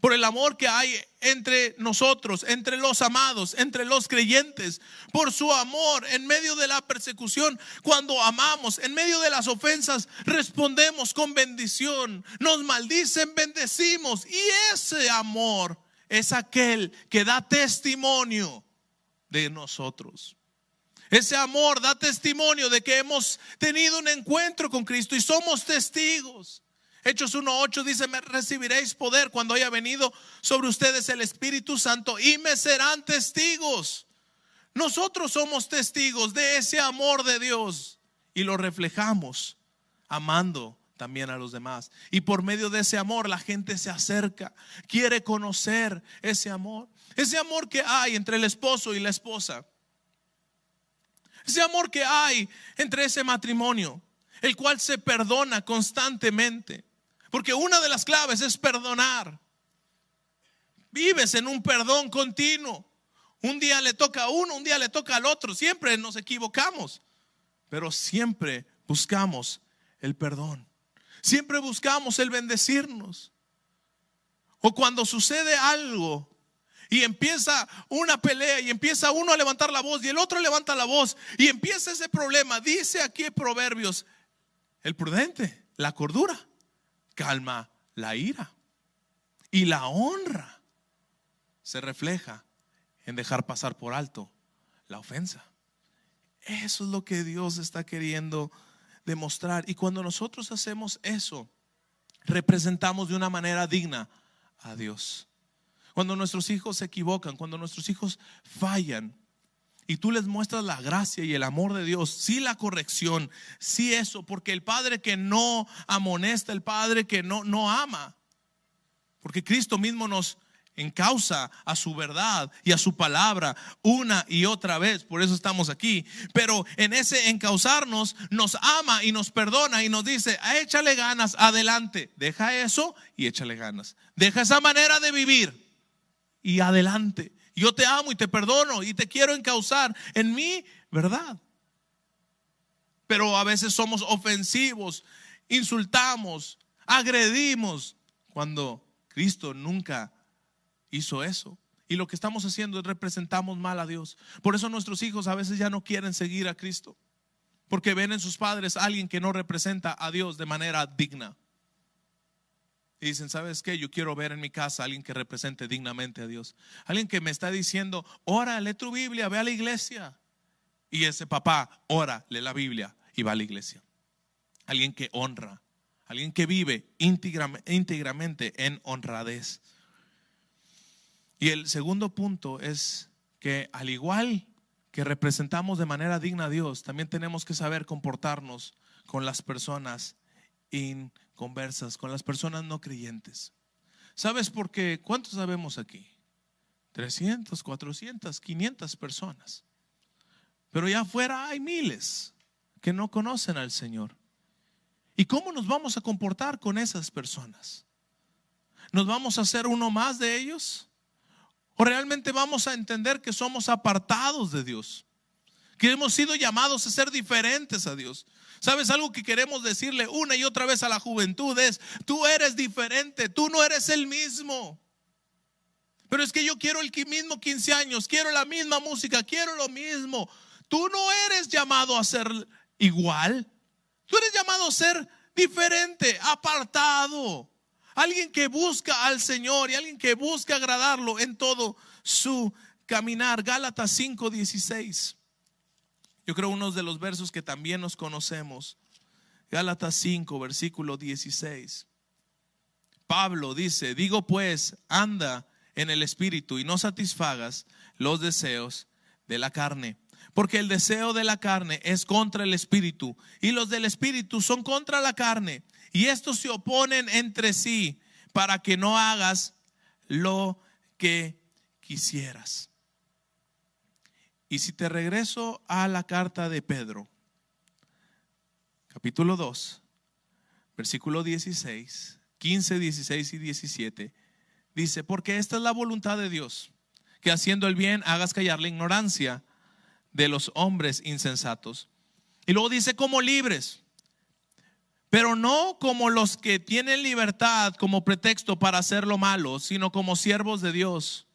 por el amor que hay entre nosotros, entre los amados, entre los creyentes, por su amor en medio de la persecución, cuando amamos, en medio de las ofensas, respondemos con bendición, nos maldicen, bendecimos y ese amor es aquel que da testimonio de nosotros. Ese amor da testimonio de que hemos tenido un encuentro con Cristo y somos testigos. Hechos 1.8 dice, me recibiréis poder cuando haya venido sobre ustedes el Espíritu Santo y me serán testigos. Nosotros somos testigos de ese amor de Dios y lo reflejamos amando también a los demás. Y por medio de ese amor la gente se acerca, quiere conocer ese amor. Ese amor que hay entre el esposo y la esposa. Ese amor que hay entre ese matrimonio, el cual se perdona constantemente. Porque una de las claves es perdonar. Vives en un perdón continuo. Un día le toca a uno, un día le toca al otro. Siempre nos equivocamos, pero siempre buscamos el perdón. Siempre buscamos el bendecirnos. O cuando sucede algo y empieza una pelea y empieza uno a levantar la voz y el otro levanta la voz y empieza ese problema. Dice aquí en Proverbios, el prudente, la cordura, calma la ira. Y la honra se refleja en dejar pasar por alto la ofensa. Eso es lo que Dios está queriendo demostrar. Y cuando nosotros hacemos eso, representamos de una manera digna a Dios. Cuando nuestros hijos se equivocan, cuando nuestros hijos fallan, y tú les muestras la gracia y el amor de Dios, sí la corrección, sí eso, porque el padre que no amonesta, el padre que no, no ama, porque Cristo mismo nos encausa a su verdad y a su palabra una y otra vez, por eso estamos aquí, pero en ese encausarnos nos ama y nos perdona y nos dice, échale ganas, adelante, deja eso y échale ganas, deja esa manera de vivir y adelante. Yo te amo y te perdono y te quiero encauzar en mi verdad. Pero a veces somos ofensivos, insultamos, agredimos, cuando Cristo nunca hizo eso. Y lo que estamos haciendo es representamos mal a Dios. Por eso nuestros hijos a veces ya no quieren seguir a Cristo. Porque ven en sus padres a alguien que no representa a Dios de manera digna. Y dicen, ¿sabes qué? Yo quiero ver en mi casa a alguien que represente dignamente a Dios. Alguien que me está diciendo, ora, lee tu Biblia, ve a la iglesia. Y ese papá ora, lee la Biblia y va a la iglesia. Alguien que honra, alguien que vive íntegramente en honradez. Y el segundo punto es que al igual que representamos de manera digna a Dios, también tenemos que saber comportarnos con las personas inconversas, con las personas no creyentes. ¿Sabes por qué? ¿Cuántos sabemos aquí? 300, 400, 500 personas. Pero ya afuera hay miles que no conocen al Señor. ¿Y cómo nos vamos a comportar con esas personas? ¿Nos vamos a hacer uno más de ellos? ¿O realmente vamos a entender que somos apartados de Dios? Que hemos sido llamados a ser diferentes a Dios. ¿Sabes algo que queremos decirle una y otra vez a la juventud? Es, tú eres diferente, tú no eres el mismo. Pero es que yo quiero el mismo 15 años, quiero la misma música, quiero lo mismo. Tú no eres llamado a ser igual. Tú eres llamado a ser diferente, apartado. Alguien que busca al Señor y alguien que busca agradarlo en todo su caminar. Gálatas 5:16. Yo creo uno de los versos que también nos conocemos. Gálatas 5, versículo 16. Pablo dice, digo pues, anda en el espíritu y no satisfagas los deseos de la carne. Porque el deseo de la carne es contra el espíritu y los del espíritu son contra la carne. Y estos se oponen entre sí para que no hagas lo que quisieras. Y si te regreso a la carta de Pedro, capítulo 2, versículo 16, 15, 16 y 17, dice, porque esta es la voluntad de Dios, que haciendo el bien hagas callar la ignorancia de los hombres insensatos. Y luego dice como libres, pero no como los que tienen libertad como pretexto para hacer lo malo, sino como siervos de Dios,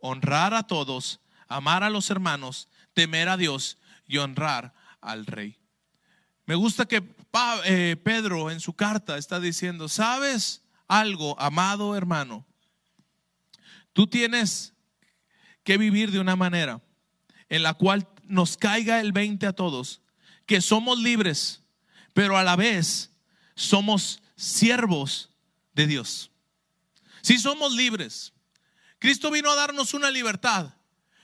honrar a todos amar a los hermanos, temer a Dios y honrar al rey. Me gusta que eh, Pedro en su carta está diciendo, ¿sabes algo, amado hermano? Tú tienes que vivir de una manera en la cual nos caiga el 20 a todos, que somos libres, pero a la vez somos siervos de Dios. Si somos libres, Cristo vino a darnos una libertad,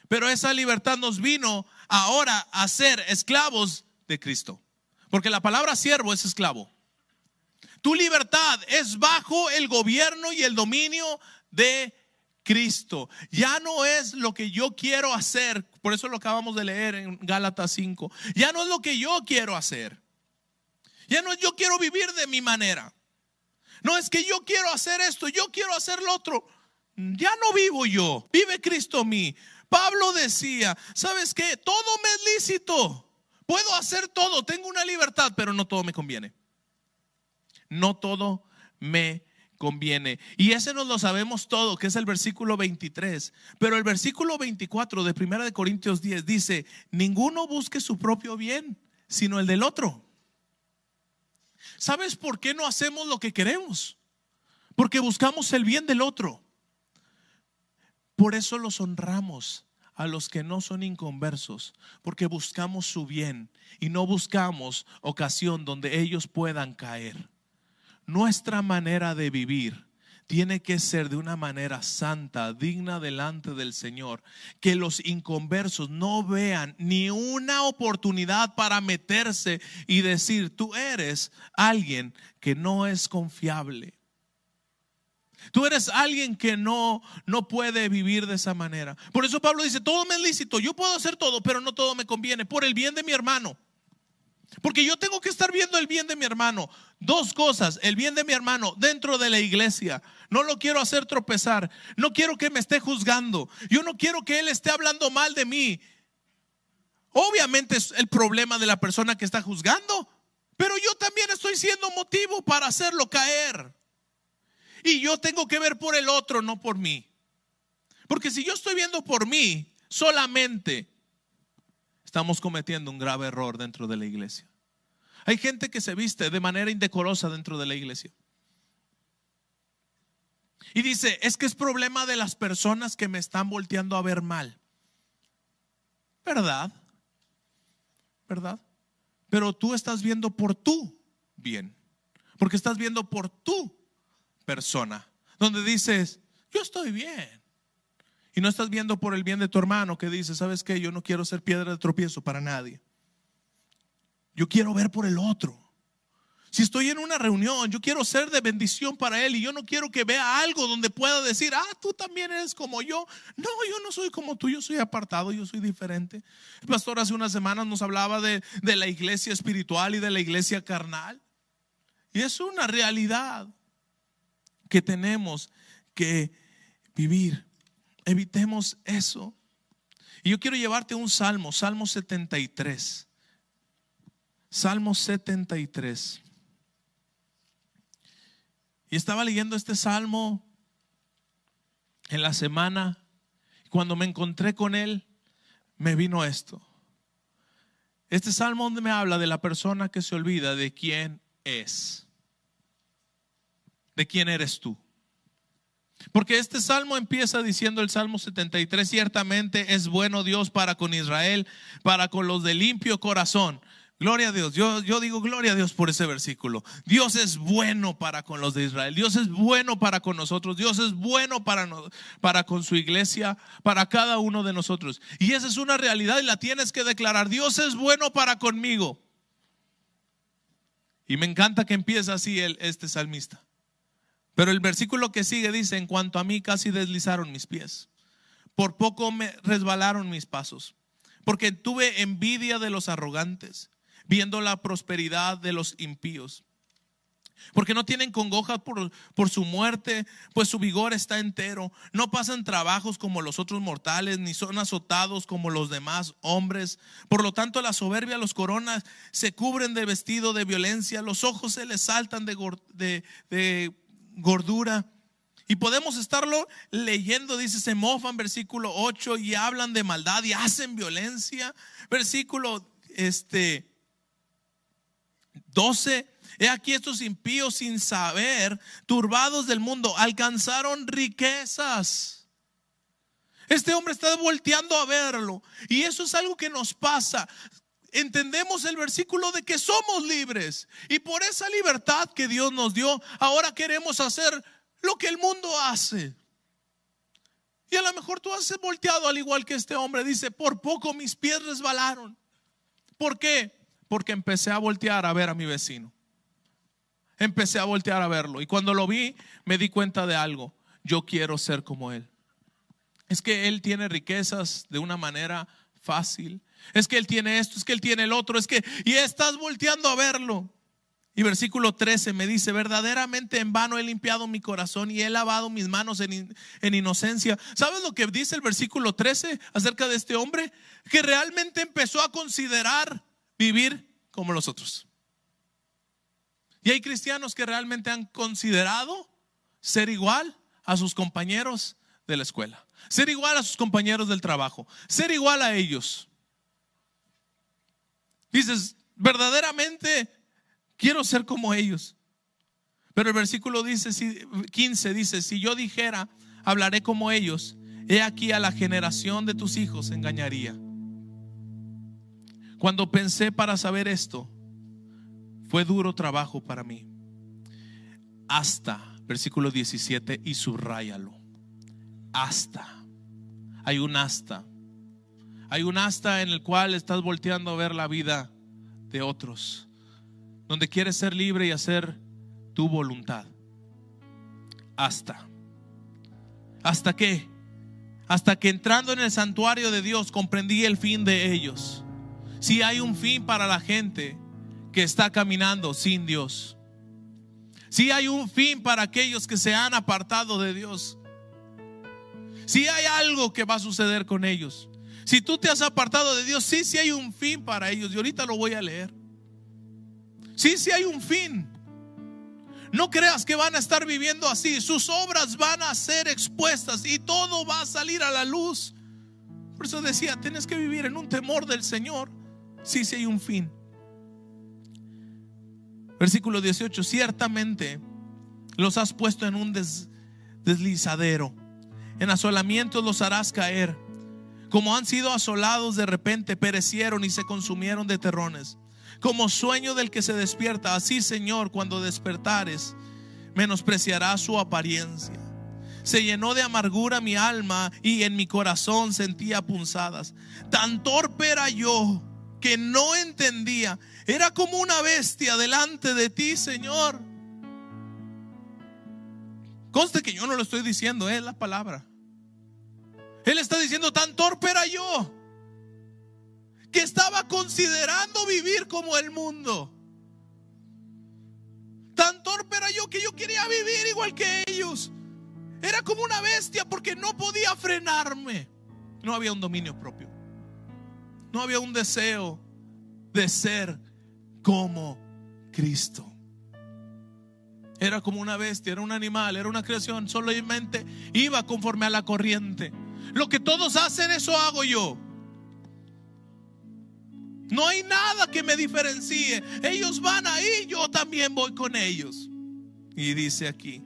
pero esa libertad nos vino ahora a ser esclavos de Cristo. Porque la palabra siervo es esclavo. Tu libertad es bajo el gobierno y el dominio de Cristo. Ya no es lo que yo quiero hacer. Por eso lo acabamos de leer en Gálatas 5. Ya no es lo que yo quiero hacer. Ya no es yo quiero vivir de mi manera. No es que yo quiero hacer esto, yo quiero hacer lo otro. Ya no vivo yo, vive Cristo en mí. Pablo decía, ¿sabes qué? Todo me es lícito. Puedo hacer todo, tengo una libertad, pero no todo me conviene. No todo me conviene. Y ese nos lo sabemos todo, que es el versículo 23. Pero el versículo 24 de 1 de Corintios 10 dice, ninguno busque su propio bien, sino el del otro. ¿Sabes por qué no hacemos lo que queremos? Porque buscamos el bien del otro. Por eso los honramos a los que no son inconversos, porque buscamos su bien y no buscamos ocasión donde ellos puedan caer. Nuestra manera de vivir tiene que ser de una manera santa, digna delante del Señor, que los inconversos no vean ni una oportunidad para meterse y decir, tú eres alguien que no es confiable. Tú eres alguien que no, no puede vivir de esa manera. Por eso Pablo dice, todo me es lícito, yo puedo hacer todo, pero no todo me conviene, por el bien de mi hermano. Porque yo tengo que estar viendo el bien de mi hermano. Dos cosas, el bien de mi hermano dentro de la iglesia. No lo quiero hacer tropezar. No quiero que me esté juzgando. Yo no quiero que él esté hablando mal de mí. Obviamente es el problema de la persona que está juzgando. Pero yo también estoy siendo motivo para hacerlo caer. Y yo tengo que ver por el otro, no por mí. Porque si yo estoy viendo por mí solamente, estamos cometiendo un grave error dentro de la iglesia. Hay gente que se viste de manera indecorosa dentro de la iglesia. Y dice, es que es problema de las personas que me están volteando a ver mal. ¿Verdad? ¿Verdad? Pero tú estás viendo por tú bien. Porque estás viendo por tú persona, donde dices, yo estoy bien. Y no estás viendo por el bien de tu hermano que dice, ¿sabes qué? Yo no quiero ser piedra de tropiezo para nadie. Yo quiero ver por el otro. Si estoy en una reunión, yo quiero ser de bendición para él y yo no quiero que vea algo donde pueda decir, ah, tú también eres como yo. No, yo no soy como tú, yo soy apartado, yo soy diferente. El pastor hace unas semanas nos hablaba de, de la iglesia espiritual y de la iglesia carnal. Y es una realidad que tenemos que vivir. Evitemos eso. Y yo quiero llevarte un salmo, Salmo 73. Salmo 73. Y estaba leyendo este salmo en la semana. Cuando me encontré con él, me vino esto. Este salmo donde me habla de la persona que se olvida de quién es de quién eres tú. Porque este salmo empieza diciendo el Salmo 73, ciertamente es bueno Dios para con Israel, para con los de limpio corazón. Gloria a Dios. Yo, yo digo gloria a Dios por ese versículo. Dios es bueno para con los de Israel. Dios es bueno para con nosotros. Dios es bueno para, para con su iglesia, para cada uno de nosotros. Y esa es una realidad y la tienes que declarar. Dios es bueno para conmigo. Y me encanta que empieza así el, este salmista. Pero el versículo que sigue dice, en cuanto a mí casi deslizaron mis pies, por poco me resbalaron mis pasos, porque tuve envidia de los arrogantes, viendo la prosperidad de los impíos. Porque no tienen congoja por, por, su muerte, pues su vigor está entero. No pasan trabajos como los otros mortales, ni son azotados como los demás hombres. Por lo tanto, la soberbia los coronas, se cubren de vestido de violencia, los ojos se les saltan de, gordura. Y podemos estarlo leyendo, dice, se mofan, versículo 8, y hablan de maldad y hacen violencia. Versículo este, 12, he aquí estos impíos sin saber, turbados del mundo, alcanzaron riquezas. Este hombre está volteando a verlo. Y eso es algo que nos pasa entendemos el versículo de que somos libres. Y por esa libertad que Dios nos dio, ahora queremos hacer lo que el mundo hace. Y a lo mejor tú has volteado al igual que este hombre. Dice, por poco mis pies resbalaron. ¿Por qué? Porque empecé a voltear a ver a mi vecino. Empecé a voltear a verlo. Y cuando lo vi, me di cuenta de algo. Yo quiero ser como él. Es que él tiene riquezas de una manera fácil es que Él tiene esto, es que Él tiene el otro, es que, y estás volteando a verlo. Y versículo 13 me dice, verdaderamente en vano he limpiado mi corazón y he lavado mis manos en, en, inocencia. ¿Sabes lo que dice el versículo 13 acerca de este hombre? Que realmente empezó a considerar vivir como los otros. Y hay cristianos que realmente han considerado ser igual a sus compañeros de la escuela, ser igual a sus compañeros del trabajo, ser igual a ellos. Dices, verdaderamente quiero ser como ellos. Pero el versículo dice, 15 dice, si yo dijera, hablaré como ellos, he aquí a la generación de tus hijos engañaría. Cuando pensé para saber esto, fue duro trabajo para mí. Hasta, versículo 17, y subráyalo. Hasta. Hay un hasta. Hay un hasta en el cual estás volteando a ver la vida de otros, donde quieres ser libre y hacer tu voluntad. Hasta. ¿Hasta qué? Hasta que entrando en el santuario de Dios comprendí el fin de ellos. Si hay un fin para la gente que está caminando sin Dios. Si hay un fin para aquellos que se han apartado de Dios. Si hay algo que va a suceder con ellos. Si tú te has apartado de Dios, sí, sí hay un fin para ellos. Y ahorita lo voy a leer. Sí, sí hay un fin. No creas que van a estar viviendo así. Sus obras van a ser expuestas y todo va a salir a la luz. Por eso decía, tienes que vivir en un temor del Señor. Sí, sí hay un fin. Versículo 18, ciertamente los has puesto en un deslizadero. En asolamientos los harás caer. Como han sido asolados de repente, perecieron y se consumieron de terrones como sueño del que se despierta. Así, Señor, cuando despertares, menospreciará su apariencia. Se llenó de amargura mi alma y en mi corazón sentía punzadas. Tan torpe era yo que no entendía. Era como una bestia delante de ti, Señor. Conste que yo no lo estoy diciendo, es la palabra. Él está diciendo, tan torpe era yo que estaba considerando vivir como el mundo. Tan torpe era yo que yo quería vivir igual que ellos. Era como una bestia porque no podía frenarme. No había un dominio propio. No había un deseo de ser como Cristo. Era como una bestia, era un animal, era una creación. Solamente iba conforme a la corriente. Lo que todos hacen, eso hago yo. No hay nada que me diferencie. Ellos van ahí, yo también voy con ellos. Y dice aquí,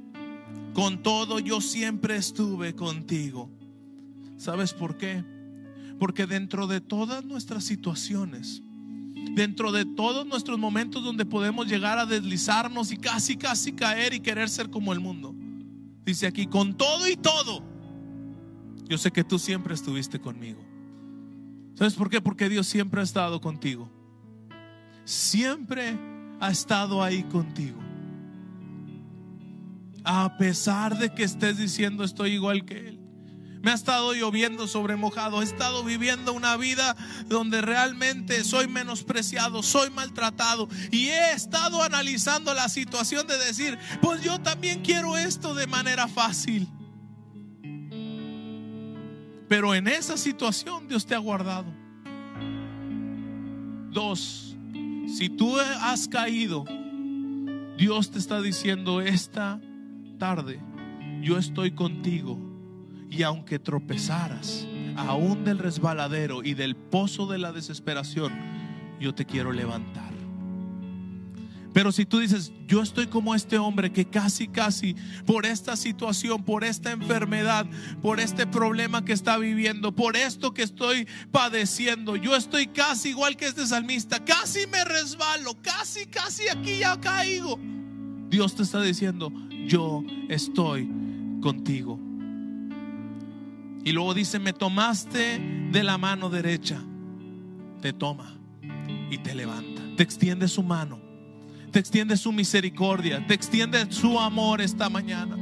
con todo yo siempre estuve contigo. ¿Sabes por qué? Porque dentro de todas nuestras situaciones, dentro de todos nuestros momentos donde podemos llegar a deslizarnos y casi, casi caer y querer ser como el mundo, dice aquí, con todo y todo, yo sé que tú siempre estuviste conmigo. ¿Sabes por qué? Porque Dios siempre ha estado contigo. Siempre ha estado ahí contigo. A pesar de que estés diciendo estoy igual que Él. Me ha estado lloviendo sobre mojado. He estado viviendo una vida donde realmente soy menospreciado, soy maltratado. Y he estado analizando la situación de decir, pues yo también quiero esto de manera fácil. Pero en esa situación Dios te ha guardado. Dos, si tú has caído, Dios te está diciendo esta tarde, yo estoy contigo. Y aunque tropezaras, aún del resbaladero y del pozo de la desesperación, yo te quiero levantar. Pero si tú dices, yo estoy como este hombre que casi, casi por esta situación, por esta enfermedad, por este problema que está viviendo, por esto que estoy padeciendo, yo estoy casi igual que este salmista, casi me resbalo, casi, casi aquí ya caigo. Dios te está diciendo, yo estoy contigo. Y luego dice, me tomaste de la mano derecha, te toma y te levanta, te extiende su mano te extiende su misericordia, te extiende su amor esta mañana.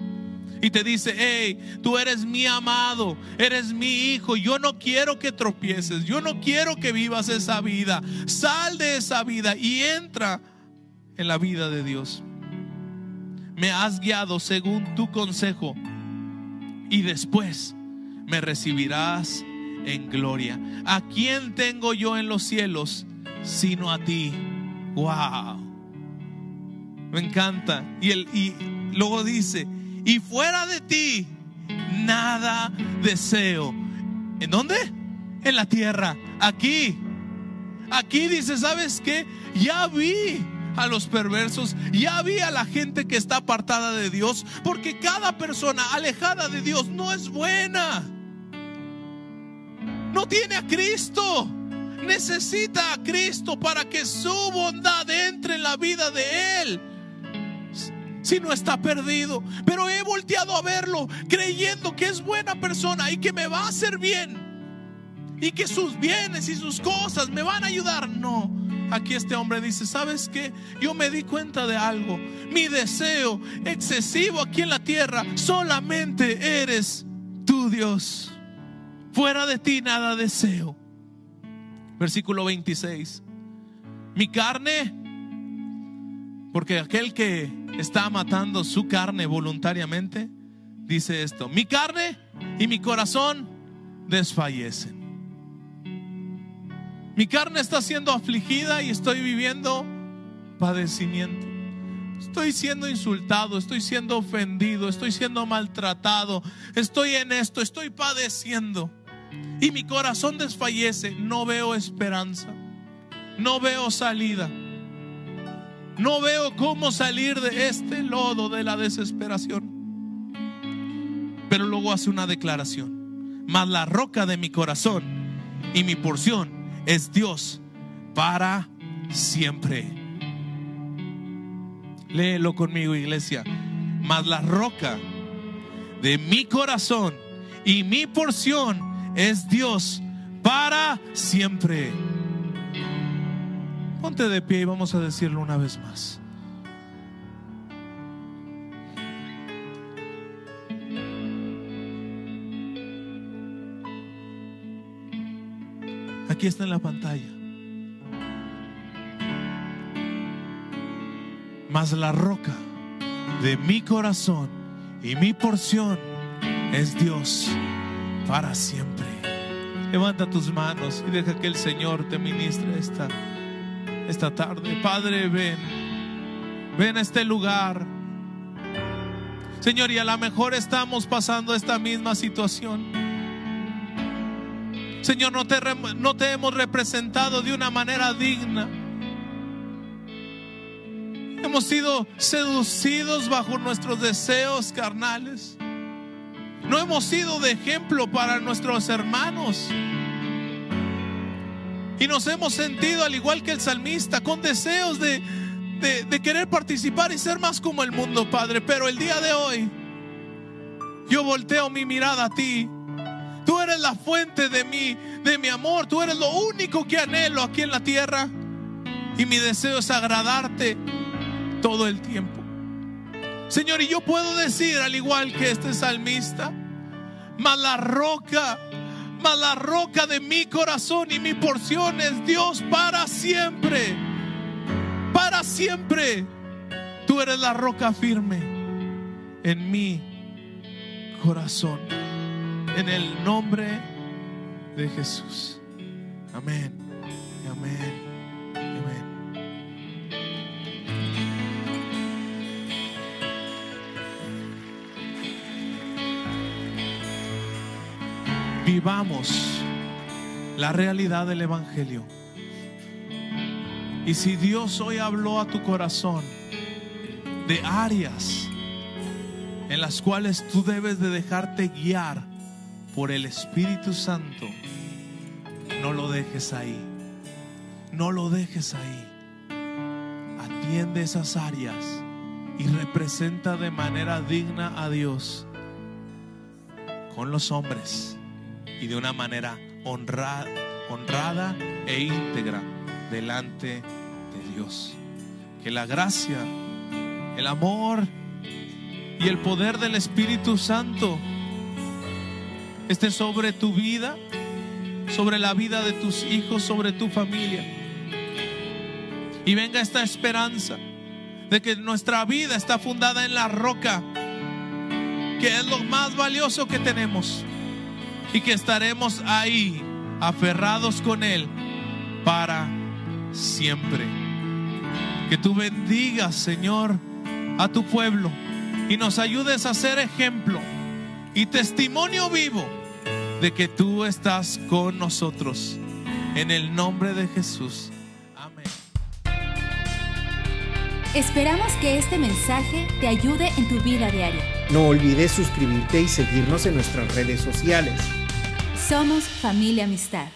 Y te dice, hey, tú eres mi amado, eres mi hijo, yo no quiero que tropieces, yo no quiero que vivas esa vida. Sal de esa vida y entra en la vida de Dios. Me has guiado según tu consejo y después me recibirás en gloria. ¿A quién tengo yo en los cielos sino a ti? Wow. Me encanta. Y, el, y luego dice, y fuera de ti, nada deseo. ¿En dónde? En la tierra. Aquí. Aquí dice, ¿sabes qué? Ya vi a los perversos, ya vi a la gente que está apartada de Dios, porque cada persona alejada de Dios no es buena. No tiene a Cristo. Necesita a Cristo para que su bondad entre en la vida de Él. Si no está perdido. Pero he volteado a verlo creyendo que es buena persona y que me va a hacer bien. Y que sus bienes y sus cosas me van a ayudar. No, aquí este hombre dice, ¿sabes qué? Yo me di cuenta de algo. Mi deseo excesivo aquí en la tierra solamente eres tu Dios. Fuera de ti nada deseo. Versículo 26. Mi carne, porque aquel que está matando su carne voluntariamente, dice esto, mi carne y mi corazón desfallecen. Mi carne está siendo afligida y estoy viviendo padecimiento. Estoy siendo insultado, estoy siendo ofendido, estoy siendo maltratado, estoy en esto, estoy padeciendo. Y mi corazón desfallece, no veo esperanza, no veo salida. No veo cómo salir de este lodo de la desesperación. Pero luego hace una declaración. Mas la roca de mi corazón y mi porción es Dios para siempre. Léelo conmigo, iglesia. Mas la roca de mi corazón y mi porción es Dios para siempre. Ponte de pie y vamos a decirlo una vez más. Aquí está en la pantalla. Mas la roca de mi corazón y mi porción es Dios para siempre. Levanta tus manos y deja que el Señor te ministre esta, esta tarde. Padre, ven, ven a este lugar. Señor, y a lo mejor estamos pasando esta misma situación. Señor, no te, no te hemos representado de una manera digna. Hemos sido seducidos bajo nuestros deseos carnales. No hemos sido de ejemplo para nuestros hermanos. Y nos hemos sentido, al igual que el salmista, con deseos de, de, querer participar y ser más como el mundo, Padre. Pero el día de hoy, yo volteo mi mirada a ti. Tú eres la fuente de mi, de mi amor. Tú eres lo único que anhelo aquí en la tierra. Y mi deseo es agradarte todo el tiempo. Señor, y yo puedo decir, al igual que este salmista, mas la roca, la roca de mi corazón y mi porción es Dios para siempre. Para siempre. Tú eres la roca firme en mi corazón. En el nombre de Jesús. Amén. Amén. Vivamos la realidad del Evangelio. Y si Dios hoy habló a tu corazón de áreas en las cuales tú debes de dejarte guiar por el Espíritu Santo, no lo dejes ahí. No lo dejes ahí. Atiende esas áreas y representa de manera digna a Dios con los hombres y de una manera honrada, honrada e íntegra delante de Dios. Que la gracia, el amor y el poder del Espíritu Santo esté sobre tu vida, sobre la vida de tus hijos, sobre tu familia. Y venga esta esperanza de que nuestra vida está fundada en la roca, que es lo más valioso que tenemos y que estaremos ahí aferrados con Él para siempre. Que tú bendigas, Señor, a tu pueblo y nos ayudes a ser ejemplo y testimonio vivo de que tú estás con nosotros. En el nombre de Jesús. Amén. Esperamos que este mensaje te ayude en tu vida diaria. No olvides suscribirte y seguirnos en nuestras redes sociales. Somos familia amistad.